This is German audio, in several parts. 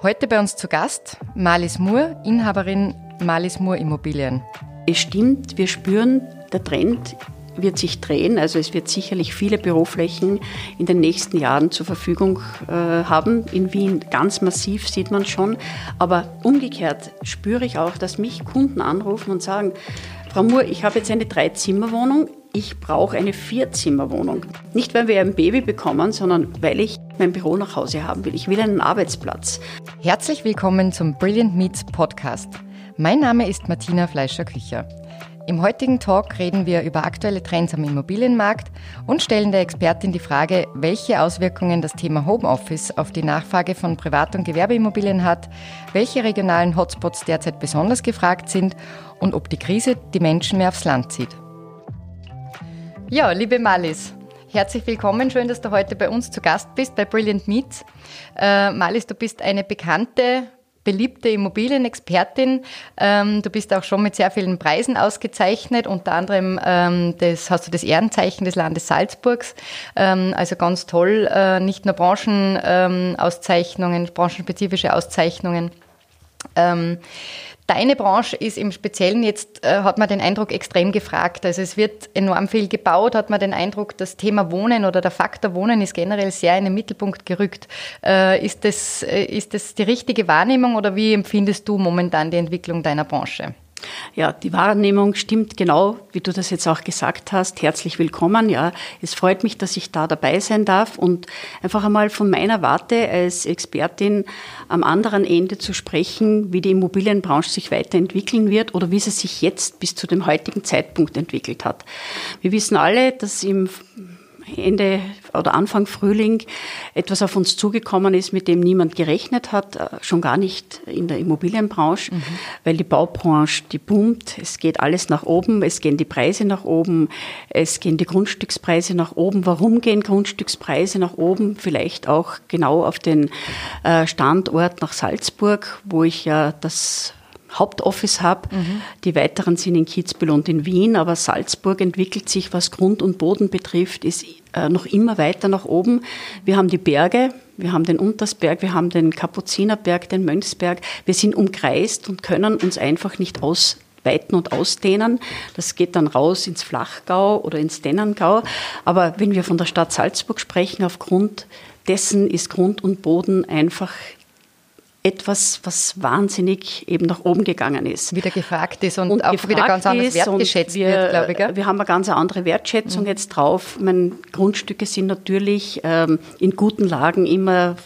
Heute bei uns zu Gast Marlies Moore, Inhaberin Marlies Moore Immobilien. Es stimmt, wir spüren, der Trend wird sich drehen. Also es wird sicherlich viele Büroflächen in den nächsten Jahren zur Verfügung äh, haben. In Wien ganz massiv sieht man schon. Aber umgekehrt spüre ich auch, dass mich Kunden anrufen und sagen, Frau Moore, ich habe jetzt eine Dreizimmerwohnung, ich brauche eine Vierzimmerwohnung. Nicht, weil wir ein Baby bekommen, sondern weil ich mein Büro nach Hause haben will. Ich will einen Arbeitsplatz. Herzlich willkommen zum Brilliant Meets Podcast. Mein Name ist Martina Fleischer-Kücher. Im heutigen Talk reden wir über aktuelle Trends am Immobilienmarkt und stellen der Expertin die Frage, welche Auswirkungen das Thema Homeoffice auf die Nachfrage von Privat- und Gewerbeimmobilien hat, welche regionalen Hotspots derzeit besonders gefragt sind und ob die Krise die Menschen mehr aufs Land zieht. Ja, liebe Malis, herzlich willkommen. Schön, dass du heute bei uns zu Gast bist bei Brilliant Meets. Äh, Malis, du bist eine bekannte beliebte Immobilienexpertin. Ähm, du bist auch schon mit sehr vielen Preisen ausgezeichnet, unter anderem ähm, das, hast du das Ehrenzeichen des Landes Salzburgs. Ähm, also ganz toll, äh, nicht nur Branchenauszeichnungen, ähm, branchenspezifische Auszeichnungen. Deine Branche ist im Speziellen jetzt, äh, hat man den Eindruck, extrem gefragt. Also es wird enorm viel gebaut, hat man den Eindruck, das Thema Wohnen oder der Faktor Wohnen ist generell sehr in den Mittelpunkt gerückt. Äh, ist, das, äh, ist das die richtige Wahrnehmung oder wie empfindest du momentan die Entwicklung deiner Branche? Ja, die Wahrnehmung stimmt genau, wie du das jetzt auch gesagt hast. Herzlich willkommen. Ja, es freut mich, dass ich da dabei sein darf und einfach einmal von meiner Warte als Expertin am anderen Ende zu sprechen, wie die Immobilienbranche sich weiterentwickeln wird oder wie sie sich jetzt bis zu dem heutigen Zeitpunkt entwickelt hat. Wir wissen alle, dass im Ende oder Anfang Frühling etwas auf uns zugekommen ist, mit dem niemand gerechnet hat, äh, schon gar nicht in der Immobilienbranche, mhm. weil die Baubranche, die boomt, es geht alles nach oben, es gehen die Preise nach oben, es gehen die Grundstückspreise nach oben. Warum gehen Grundstückspreise nach oben? Vielleicht auch genau auf den äh, Standort nach Salzburg, wo ich ja das Hauptoffice habe. Mhm. Die weiteren sind in Kitzbühel und in Wien, aber Salzburg entwickelt sich, was Grund und Boden betrifft, ist äh, noch immer weiter nach oben. Wir haben die Berge, wir haben den Untersberg, wir haben den Kapuzinerberg, den Mönchsberg. Wir sind umkreist und können uns einfach nicht ausweiten und ausdehnen. Das geht dann raus ins Flachgau oder ins Dennengau. Aber wenn wir von der Stadt Salzburg sprechen, aufgrund dessen ist Grund und Boden einfach etwas, was wahnsinnig eben nach oben gegangen ist. Wieder gefragt ist und, und auch wieder ganz anders wertgeschätzt wir, wird, glaube ich. Gell? Wir haben eine ganz andere Wertschätzung mhm. jetzt drauf. Meine, Grundstücke sind natürlich ähm, in guten Lagen immer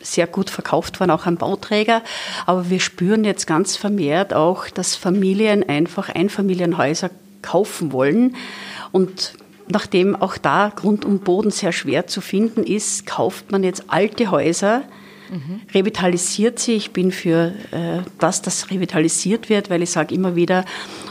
sehr gut verkauft worden, auch an Bauträger. Aber wir spüren jetzt ganz vermehrt auch, dass Familien einfach Einfamilienhäuser kaufen wollen. Und nachdem auch da Grund und Boden sehr schwer zu finden ist, kauft man jetzt alte Häuser, mhm. revitalisiert sie. Ich bin für äh, das, dass revitalisiert wird, weil ich sage immer wieder,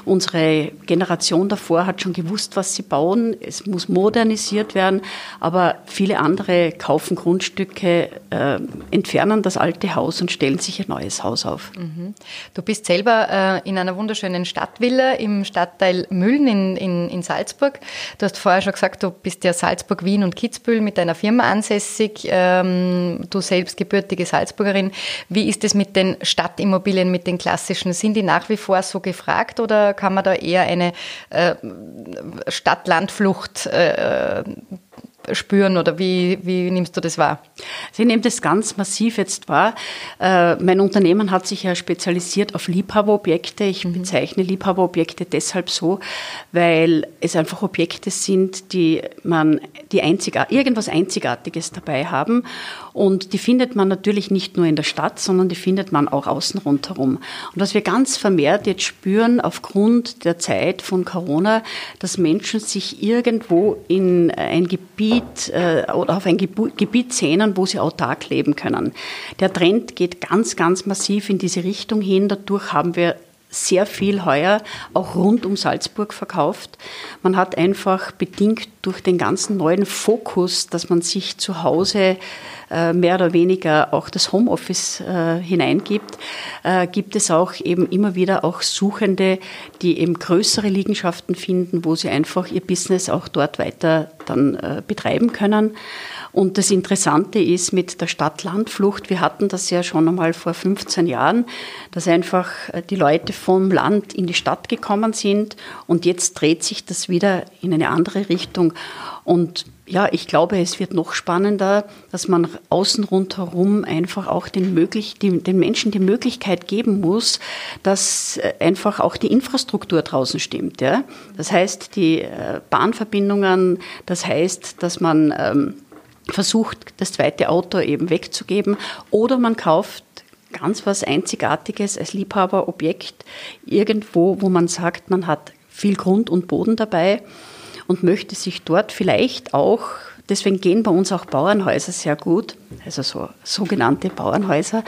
unsere Generation davor hat schon gewusst, was sie bauen. Es muss modernisiert werden, aber viele andere kaufen Grundstücke, äh, entfernen das alte Haus und stellen sich ein neues Haus auf. Mhm. Du bist selber äh, in einer wunderschönen Stadtvilla im Stadtteil Mühlen in, in, in Salzburg. Du hast vorher schon gesagt, du bist ja Salzburg, Wien und Kitzbühel mit deiner Firma ansässig. Ähm, du selbst gebürtige Salzburgerin. Wie ist es mit den Stadtimmobilien, mit den klassischen? Sind die nach wie vor so gefragt oder kann man da eher eine äh, Stadt-Land-Flucht äh, spüren oder wie, wie nimmst du das wahr? Ich nehme das ganz massiv jetzt wahr. Äh, mein Unternehmen hat sich ja spezialisiert auf Liebhaberobjekte. Ich mhm. bezeichne Liebhaberobjekte deshalb so, weil es einfach Objekte sind, die man die einzigar irgendwas Einzigartiges dabei haben. Und die findet man natürlich nicht nur in der Stadt, sondern die findet man auch außen rundherum. Und was wir ganz vermehrt jetzt spüren aufgrund der Zeit von Corona, dass Menschen sich irgendwo in ein Gebiet äh, oder auf ein Gebiet sehnen, wo sie autark leben können. Der Trend geht ganz, ganz massiv in diese Richtung hin. Dadurch haben wir sehr viel heuer auch rund um Salzburg verkauft. Man hat einfach bedingt durch den ganzen neuen Fokus, dass man sich zu Hause äh, mehr oder weniger auch das Homeoffice äh, hineingibt, äh, gibt es auch eben immer wieder auch Suchende, die eben größere Liegenschaften finden, wo sie einfach ihr Business auch dort weiter dann betreiben können. Und das Interessante ist mit der Stadt-Land-Flucht, wir hatten das ja schon einmal vor 15 Jahren, dass einfach äh, die Leute vom Land in die Stadt gekommen sind und jetzt dreht sich das wieder in eine andere Richtung. Und ja, ich glaube, es wird noch spannender, dass man außen rundherum einfach auch den, möglich, den Menschen die Möglichkeit geben muss, dass äh, einfach auch die Infrastruktur draußen stimmt. Ja? Das heißt, die äh, Bahnverbindungen, das heißt, dass man ähm, versucht, das zweite Auto eben wegzugeben. Oder man kauft ganz was Einzigartiges als Liebhaberobjekt irgendwo, wo man sagt, man hat viel Grund und Boden dabei und möchte sich dort vielleicht auch, deswegen gehen bei uns auch Bauernhäuser sehr gut, also so sogenannte Bauernhäuser,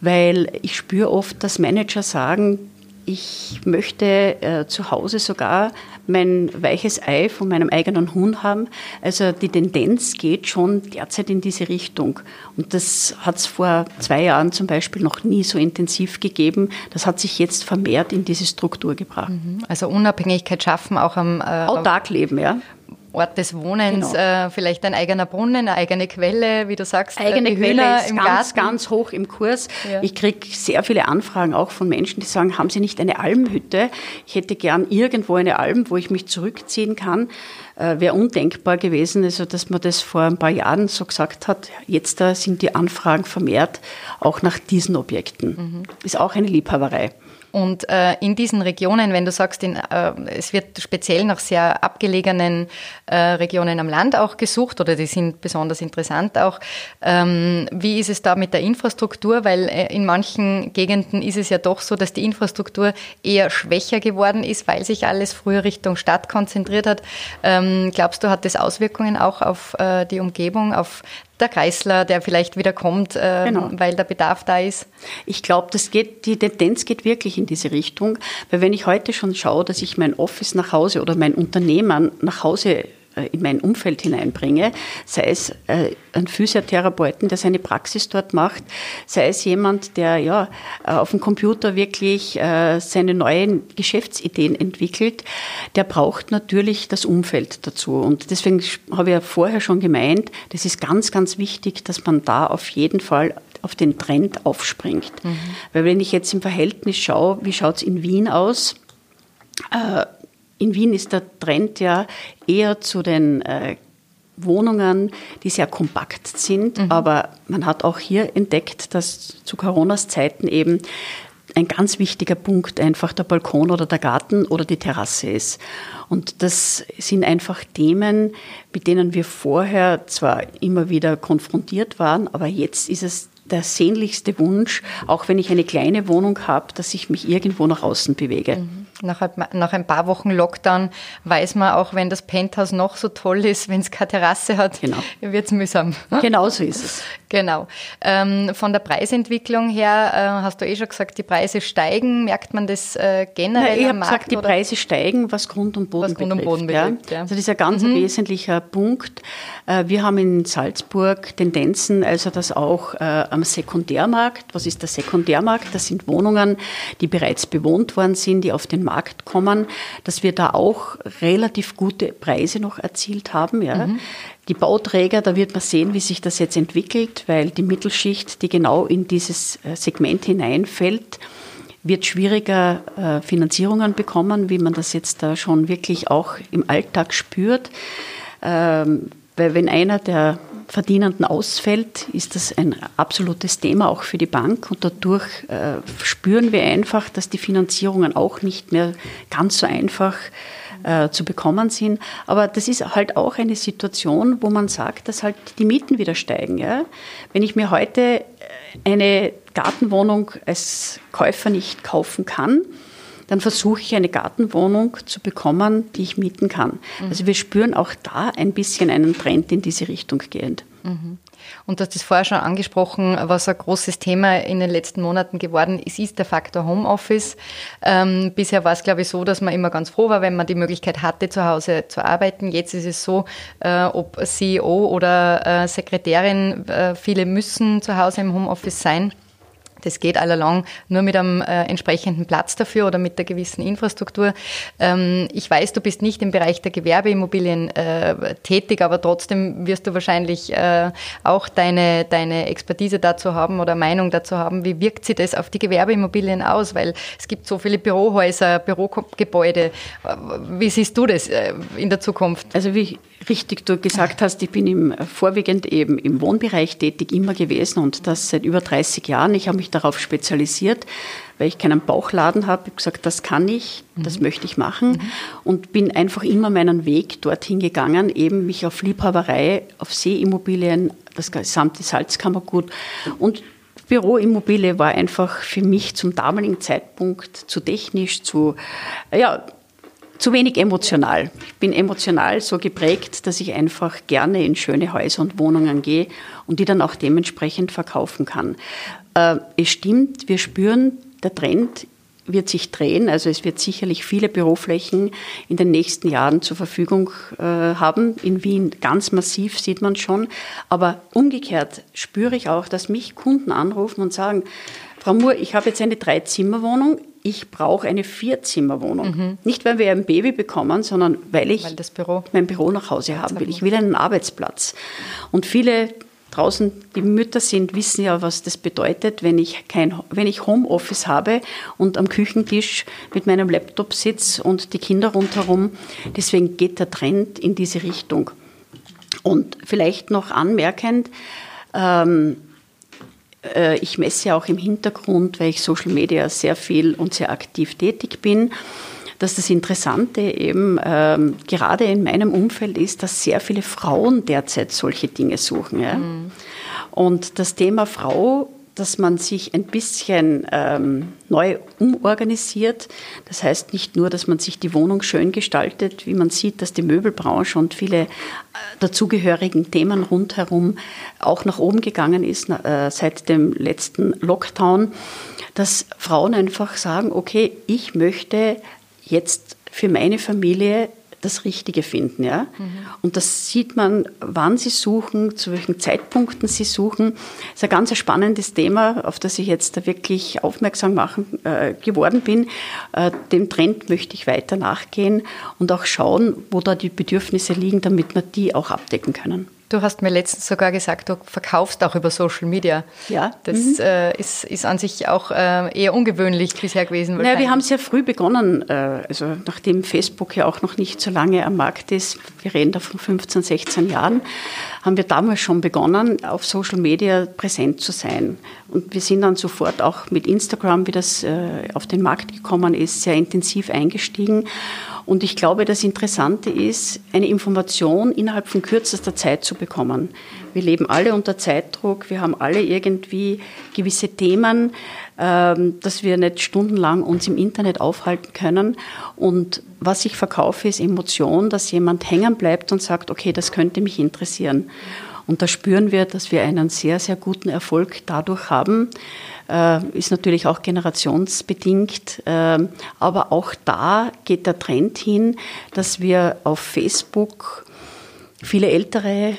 weil ich spüre oft, dass Manager sagen, ich möchte äh, zu Hause sogar mein weiches Ei von meinem eigenen Huhn haben. Also die Tendenz geht schon derzeit in diese Richtung. Und das hat es vor zwei Jahren zum Beispiel noch nie so intensiv gegeben. Das hat sich jetzt vermehrt in diese Struktur gebracht. Mhm. Also Unabhängigkeit schaffen auch am äh, Autark leben, ja. Ort des Wohnens, genau. äh, vielleicht ein eigener Brunnen, eine eigene Quelle, wie du sagst. Eigene äh, Quelle ist im ganz, Garten. ganz hoch im Kurs. Ja. Ich kriege sehr viele Anfragen auch von Menschen, die sagen, haben Sie nicht eine Almhütte? Ich hätte gern irgendwo eine Alm, wo ich mich zurückziehen kann. Äh, Wäre undenkbar gewesen, also dass man das vor ein paar Jahren so gesagt hat. Jetzt da sind die Anfragen vermehrt auch nach diesen Objekten. Mhm. Ist auch eine Liebhaberei. Und äh, in diesen Regionen, wenn du sagst, in, äh, es wird speziell nach sehr abgelegenen äh, Regionen am Land auch gesucht oder die sind besonders interessant auch, ähm, wie ist es da mit der Infrastruktur? Weil äh, in manchen Gegenden ist es ja doch so, dass die Infrastruktur eher schwächer geworden ist, weil sich alles früher Richtung Stadt konzentriert hat. Ähm, glaubst du, hat das Auswirkungen auch auf äh, die Umgebung, auf der Kreisler, der vielleicht wieder kommt, äh, genau. weil der Bedarf da ist? Ich glaube, das geht, die Tendenz geht wirklich in diese Richtung, weil wenn ich heute schon schaue, dass ich mein Office nach Hause oder mein Unternehmen nach Hause in mein Umfeld hineinbringe, sei es äh, ein Physiotherapeuten, der seine Praxis dort macht, sei es jemand, der ja äh, auf dem Computer wirklich seine neuen Geschäftsideen entwickelt, der braucht natürlich das Umfeld dazu. Und deswegen habe ich ja vorher schon gemeint, das ist ganz, ganz wichtig, dass man da auf jeden Fall auf den Trend aufspringt. Mhm. Weil wenn ich jetzt im Verhältnis schaue, wie schaut es in Wien aus? In Wien ist der Trend ja eher zu den äh, Wohnungen, die sehr kompakt sind. Mhm. Aber man hat auch hier entdeckt, dass zu Coronas Zeiten eben ein ganz wichtiger Punkt einfach der Balkon oder der Garten oder die Terrasse ist. Und das sind einfach Themen, mit denen wir vorher zwar immer wieder konfrontiert waren, aber jetzt ist es der sehnlichste Wunsch, auch wenn ich eine kleine Wohnung habe, dass ich mich irgendwo nach außen bewege. Mhm. Nach, nach, ein paar Wochen Lockdown weiß man auch, wenn das Penthouse noch so toll ist, wenn es keine Terrasse hat, genau. wird es mühsam. Genau so ist es. Genau. Ähm, von der Preisentwicklung her äh, hast du eh schon gesagt, die Preise steigen. Merkt man das äh, generell? Na, ich habe gesagt, die Preise steigen, was Grund und Boden was betrifft. Grund und Boden betrifft ja. Also das ist ein ganz mhm. wesentlicher Punkt. Äh, wir haben in Salzburg Tendenzen, also dass auch äh, am Sekundärmarkt, was ist der Sekundärmarkt? Das sind Wohnungen, die bereits bewohnt worden sind, die auf den Markt kommen, dass wir da auch relativ gute Preise noch erzielt haben. Ja. Mhm. Die Bauträger, da wird man sehen, wie sich das jetzt entwickelt, weil die Mittelschicht, die genau in dieses äh, Segment hineinfällt, wird schwieriger äh, Finanzierungen bekommen, wie man das jetzt da schon wirklich auch im Alltag spürt. Ähm, weil wenn einer der Verdienenden ausfällt, ist das ein absolutes Thema auch für die Bank und dadurch äh, spüren wir einfach, dass die Finanzierungen auch nicht mehr ganz so einfach äh, zu bekommen sind. Aber das ist halt auch eine Situation, wo man sagt, dass halt die Mieten wieder steigen. Ja? Wenn ich mir heute eine Gartenwohnung als Käufer nicht kaufen kann, dann versuche ich eine Gartenwohnung zu bekommen, die ich mieten kann. Mhm. Also wir spüren auch da ein bisschen einen Trend in diese Richtung gehend. Mhm. Und du hast es vorher schon angesprochen, was ein großes Thema in den letzten Monaten geworden ist, ist der Faktor Homeoffice. Ähm, bisher war es, glaube ich, so, dass man immer ganz froh war, wenn man die Möglichkeit hatte, zu Hause zu arbeiten. Jetzt ist es so, äh, ob CEO oder äh, Sekretärin, äh, viele müssen zu Hause im Homeoffice sein. Das geht allalong nur mit einem äh, entsprechenden Platz dafür oder mit der gewissen Infrastruktur. Ähm, ich weiß, du bist nicht im Bereich der Gewerbeimmobilien äh, tätig, aber trotzdem wirst du wahrscheinlich äh, auch deine, deine Expertise dazu haben oder Meinung dazu haben. Wie wirkt sich das auf die Gewerbeimmobilien aus? Weil es gibt so viele Bürohäuser, Bürogebäude. Wie siehst du das äh, in der Zukunft? Also wie richtig du gesagt hast, ich bin im, vorwiegend eben im Wohnbereich tätig immer gewesen und das seit über 30 Jahren. Ich habe mich darauf spezialisiert, weil ich keinen Bauchladen habe. Ich habe gesagt, das kann ich, das mhm. möchte ich machen mhm. und bin einfach immer meinen Weg dorthin gegangen, eben mich auf Liebhaberei, auf Seeimmobilien, das gesamte Salzkammergut und Büroimmobilie war einfach für mich zum damaligen Zeitpunkt zu technisch, zu, ja, zu wenig emotional. Ich bin emotional so geprägt, dass ich einfach gerne in schöne Häuser und Wohnungen gehe und die dann auch dementsprechend verkaufen kann. Äh, es stimmt, wir spüren, der Trend wird sich drehen. Also es wird sicherlich viele Büroflächen in den nächsten Jahren zur Verfügung äh, haben. In Wien ganz massiv sieht man schon. Aber umgekehrt spüre ich auch, dass mich Kunden anrufen und sagen, Frau Moore, ich habe jetzt eine Dreizimmerwohnung, ich brauche eine Vierzimmerwohnung. Mhm. Nicht, weil wir ein Baby bekommen, sondern weil ich weil Büro mein Büro nach Hause haben will. Ich will einen Arbeitsplatz. Und viele draußen, die Mütter sind, wissen ja, was das bedeutet, wenn ich, kein, wenn ich Homeoffice habe und am Küchentisch mit meinem Laptop sitze und die Kinder rundherum. Deswegen geht der Trend in diese Richtung. Und vielleicht noch anmerkend, ähm, äh, ich messe ja auch im Hintergrund, weil ich Social Media sehr viel und sehr aktiv tätig bin, dass das Interessante eben ähm, gerade in meinem Umfeld ist, dass sehr viele Frauen derzeit solche Dinge suchen. Ja? Mhm. Und das Thema Frau dass man sich ein bisschen ähm, neu umorganisiert. Das heißt nicht nur, dass man sich die Wohnung schön gestaltet, wie man sieht, dass die Möbelbranche und viele äh, dazugehörigen Themen rundherum auch nach oben gegangen ist äh, seit dem letzten Lockdown, dass Frauen einfach sagen, okay, ich möchte jetzt für meine Familie das Richtige finden. Ja? Mhm. Und das sieht man, wann sie suchen, zu welchen Zeitpunkten sie suchen. Das ist ein ganz spannendes Thema, auf das ich jetzt wirklich aufmerksam machen, äh, geworden bin. Äh, dem Trend möchte ich weiter nachgehen und auch schauen, wo da die Bedürfnisse liegen, damit wir die auch abdecken können. Du hast mir letztens sogar gesagt, du verkaufst auch über Social Media. Ja. Das mhm. äh, ist, ist an sich auch äh, eher ungewöhnlich bisher gewesen. Naja, wir haben sehr früh begonnen, äh, also nachdem Facebook ja auch noch nicht so lange am Markt ist, wir reden da von 15, 16 Jahren, haben wir damals schon begonnen, auf Social Media präsent zu sein. Und wir sind dann sofort auch mit Instagram, wie das äh, auf den Markt gekommen ist, sehr intensiv eingestiegen. Und ich glaube, das Interessante ist, eine Information innerhalb von kürzester Zeit zu bekommen. Wir leben alle unter Zeitdruck, wir haben alle irgendwie gewisse Themen, ähm, dass wir nicht stundenlang uns im Internet aufhalten können. Und was ich verkaufe, ist Emotion, dass jemand hängen bleibt und sagt, okay, das könnte mich interessieren. Und da spüren wir, dass wir einen sehr, sehr guten Erfolg dadurch haben. Äh, ist natürlich auch generationsbedingt. Äh, aber auch da geht der Trend hin, dass wir auf Facebook viele ältere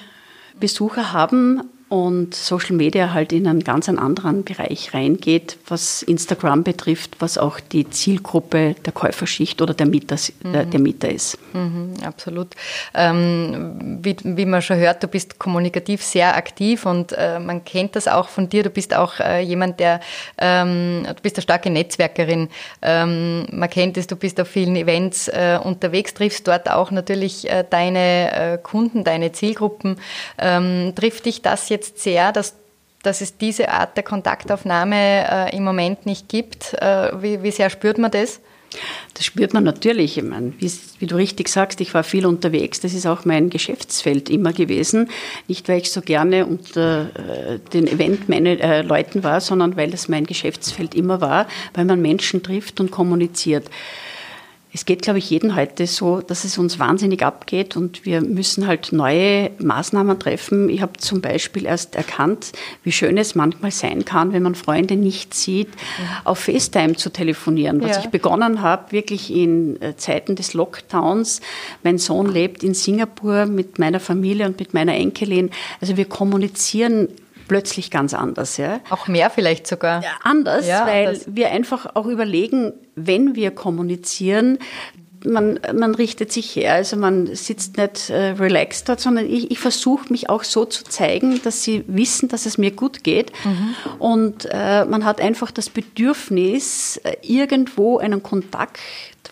Besucher haben, und Social Media halt in einen ganz anderen Bereich reingeht, was Instagram betrifft, was auch die Zielgruppe der Käuferschicht oder der Mieter, mhm. der Mieter ist. Mhm, absolut. Ähm, wie, wie, man schon hört, du bist kommunikativ sehr aktiv und äh, man kennt das auch von dir. Du bist auch äh, jemand, der, ähm, du bist eine starke Netzwerkerin. Ähm, man kennt es, du bist auf vielen Events äh, unterwegs, triffst dort auch natürlich äh, deine äh, Kunden, deine Zielgruppen. Ähm, trifft dich das jetzt jetzt sehr, dass, dass es diese Art der Kontaktaufnahme äh, im Moment nicht gibt. Äh, wie, wie sehr spürt man das? Das spürt man natürlich. Ich meine, wie, wie, du richtig sagst, ich war viel unterwegs. Das ist auch mein Geschäftsfeld immer gewesen. Nicht, weil ich so gerne unter äh, den Eventleuten äh, war, sondern weil das mein Geschäftsfeld immer war, weil man Menschen trifft und kommuniziert es geht, glaube ich, jeden heute so, dass es uns wahnsinnig abgeht und wir müssen halt neue Maßnahmen treffen. Ich habe zum Beispiel erst erkannt, wie schön es manchmal sein kann, wenn man Freunde nicht sieht, auf FaceTime zu telefonieren. Was ja. ich begonnen habe, wirklich in äh, Zeiten des Lockdowns. Mein Sohn lebt in Singapur mit meiner Familie und mit meiner Enkelin. Also wir kommunizieren plötzlich ganz anders. Ja. Auch mehr vielleicht sogar. Ja, anders, ja, weil anders. wir einfach auch überlegen, wenn wir kommunizieren, man, man richtet sich her, also man sitzt nicht äh, relaxed dort, sondern ich, ich versuche mich auch so zu zeigen, dass sie wissen, dass es mir gut geht. Mhm. Und äh, man hat einfach das Bedürfnis, äh, irgendwo einen Kontakt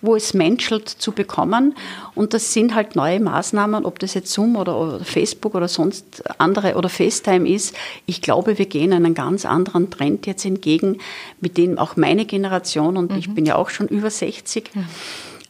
wo es menschelt, zu bekommen. Und das sind halt neue Maßnahmen, ob das jetzt Zoom oder, oder, Facebook oder sonst andere oder FaceTime ist. Ich glaube, wir gehen einen ganz anderen Trend jetzt entgegen, mit dem auch meine Generation, und mhm. ich bin ja auch schon über 60, mhm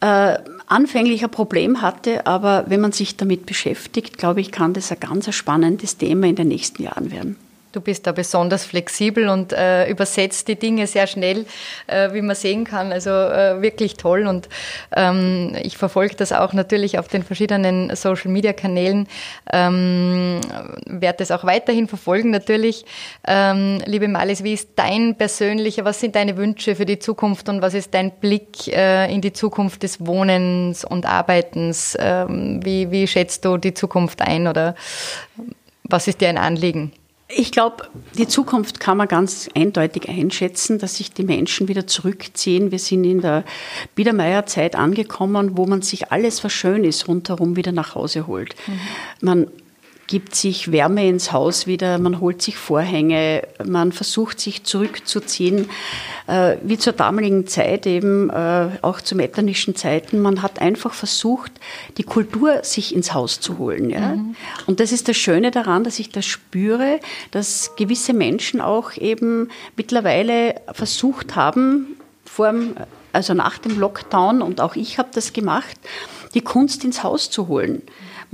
äh, anfänglich ein Problem hatte, aber wenn man sich damit beschäftigt, glaube ich, kann das ein ganz spannendes Thema in den nächsten Jahren werden. Du bist da besonders flexibel und äh, übersetzt die Dinge sehr schnell, äh, wie man sehen kann. Also äh, wirklich toll. Und ähm, ich verfolge das auch natürlich auf den verschiedenen Social-Media-Kanälen. Ähm, werde es auch weiterhin verfolgen natürlich. Ähm, liebe Malis, wie ist dein persönlicher, was sind deine Wünsche für die Zukunft und was ist dein Blick äh, in die Zukunft des Wohnens und Arbeitens? Ähm, wie, wie schätzt du die Zukunft ein oder was ist dir ein Anliegen? Ich glaube, die Zukunft kann man ganz eindeutig einschätzen, dass sich die Menschen wieder zurückziehen. Wir sind in der Biedermeierzeit angekommen, wo man sich alles, was schön ist, rundherum wieder nach Hause holt. Mhm. Man gibt sich Wärme ins Haus wieder, man holt sich Vorhänge, man versucht sich zurückzuziehen, äh, wie zur damaligen Zeit eben, äh, auch zu metternischen Zeiten. Man hat einfach versucht, die Kultur sich ins Haus zu holen. Ja? Mhm. Und das ist das Schöne daran, dass ich das spüre, dass gewisse Menschen auch eben mittlerweile versucht haben, vor also nach dem Lockdown, und auch ich habe das gemacht, die Kunst ins Haus zu holen.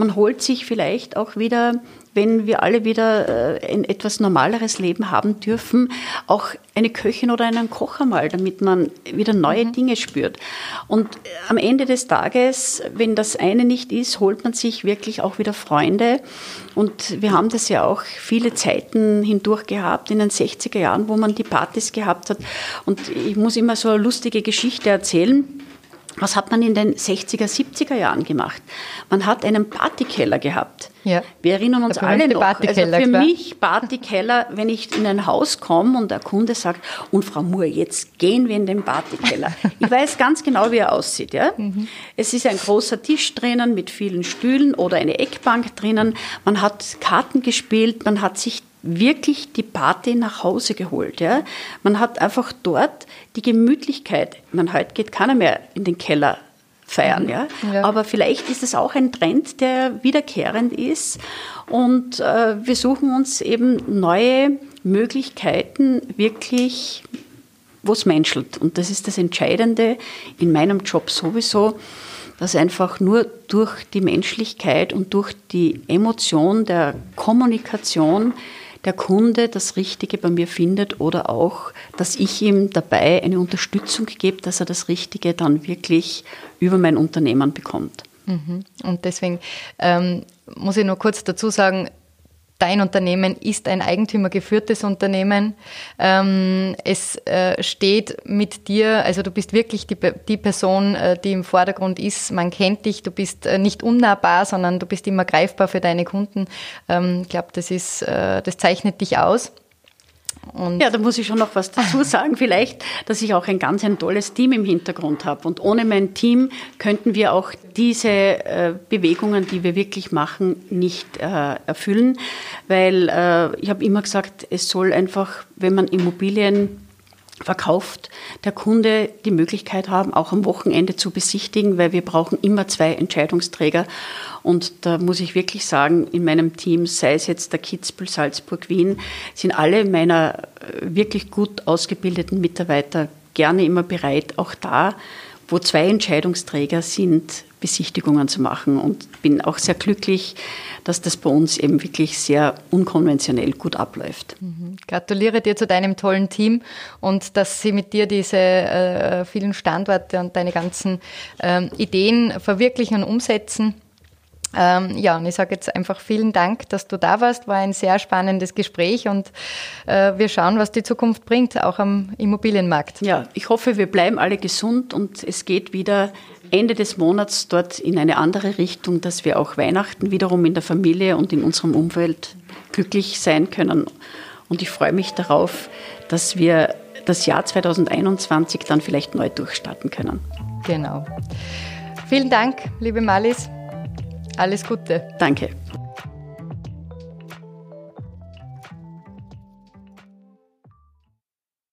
Man holt sich vielleicht auch wieder, wenn wir alle wieder äh, ein etwas normaleres Leben haben dürfen, auch eine Köchin oder einen Koch einmal, damit man wieder neue mhm. Dinge spürt. Und äh, am Ende des Tages, wenn das eine nicht ist, holt man sich wirklich auch wieder Freunde. Und wir haben das ja auch viele Zeiten hindurch gehabt, in den 60er Jahren, wo man die Partys gehabt hat. Und ich muss immer so eine lustige Geschichte erzählen. Was hat man in den 60er, 70er Jahren gemacht? Man hat einen Partykeller gehabt. Ja. Wir erinnern uns alle noch. Also für mich Partykeller, wenn ich in ein Haus komme und der Kunde sagt, und Frau Moore, jetzt gehen wir in den Partykeller. ich weiß ganz genau, wie er aussieht. Ja? Mhm. Es ist ein großer Tisch drinnen mit vielen Stühlen oder eine Eckbank drinnen. Man hat Karten gespielt, man hat sich wirklich die Party nach Hause geholt. Ja? Man hat einfach dort die Gemütlichkeit. Man heute geht keiner mehr in den Keller feiern, mhm. ja? ja. Aber vielleicht ist es auch ein Trend, der wiederkehrend ist. Und äh, wir suchen uns eben neue Möglichkeiten, wirklich, wo es menschelt. Und das ist das Entscheidende in meinem Job sowieso, dass einfach nur durch die Menschlichkeit und durch die Emotion der Kommunikation der Kunde das Richtige bei mir findet oder auch, dass ich ihm dabei eine Unterstützung gebe, dass er das Richtige dann wirklich über mein Unternehmen bekommt. Mhm. Und deswegen ähm, muss ich nur kurz dazu sagen, dein Unternehmen ist ein eigentümergeführtes Unternehmen. Ähm, es äh, steht mit dir, also du bist wirklich die, die Person, äh, die im Vordergrund ist. Man kennt dich, du bist äh, nicht unnahbar, sondern du bist immer greifbar für deine Kunden. Ähm, ich glaube, das ist, das zeichnet dich aus. Und ja, da muss ich schon noch was dazu sagen, vielleicht, dass ich auch ein ganz ein tolles Team im Hintergrund habe. Und ohne mein Team könnten wir auch diese äh, Bewegungen, die wir wirklich machen, nicht äh, erfüllen. Weil äh, ich habe immer gesagt, es soll einfach, wenn man Immobilien verkauft, der Kunde die Möglichkeit haben, auch am Wochenende zu besichtigen, weil wir brauchen immer zwei Entscheidungsträger. Und da muss ich wirklich sagen, in meinem Team, sei es jetzt der Kitzbühel, Salzburg, Wien, sind alle meiner äh, wirklich gut ausgebildeten Mitarbeiter gerne immer bereit, auch da, wo zwei Entscheidungsträger sind, Besichtigungen zu machen und bin auch sehr glücklich, dass das bei uns eben wirklich sehr unkonventionell gut abläuft. Mhm. Gratuliere dir zu deinem tollen Team und dass sie mit dir diese äh, vielen Standorte und deine ganzen äh, Ideen verwirklichen und umsetzen. Ähm, ja, und ich sage jetzt einfach vielen Dank, dass du da warst. War ein sehr spannendes Gespräch und äh, wir schauen, was die Zukunft bringt, auch am Immobilienmarkt. Ja, ich hoffe, wir bleiben alle gesund und es geht wieder Ende des Monats dort in eine andere Richtung, dass wir auch Weihnachten wiederum in der Familie und in unserem Umfeld glücklich sein können Und ich freue mich darauf, dass wir das Jahr 2021 dann vielleicht neu durchstarten können. Genau. Vielen Dank, liebe Malis. Alles Gute. Danke.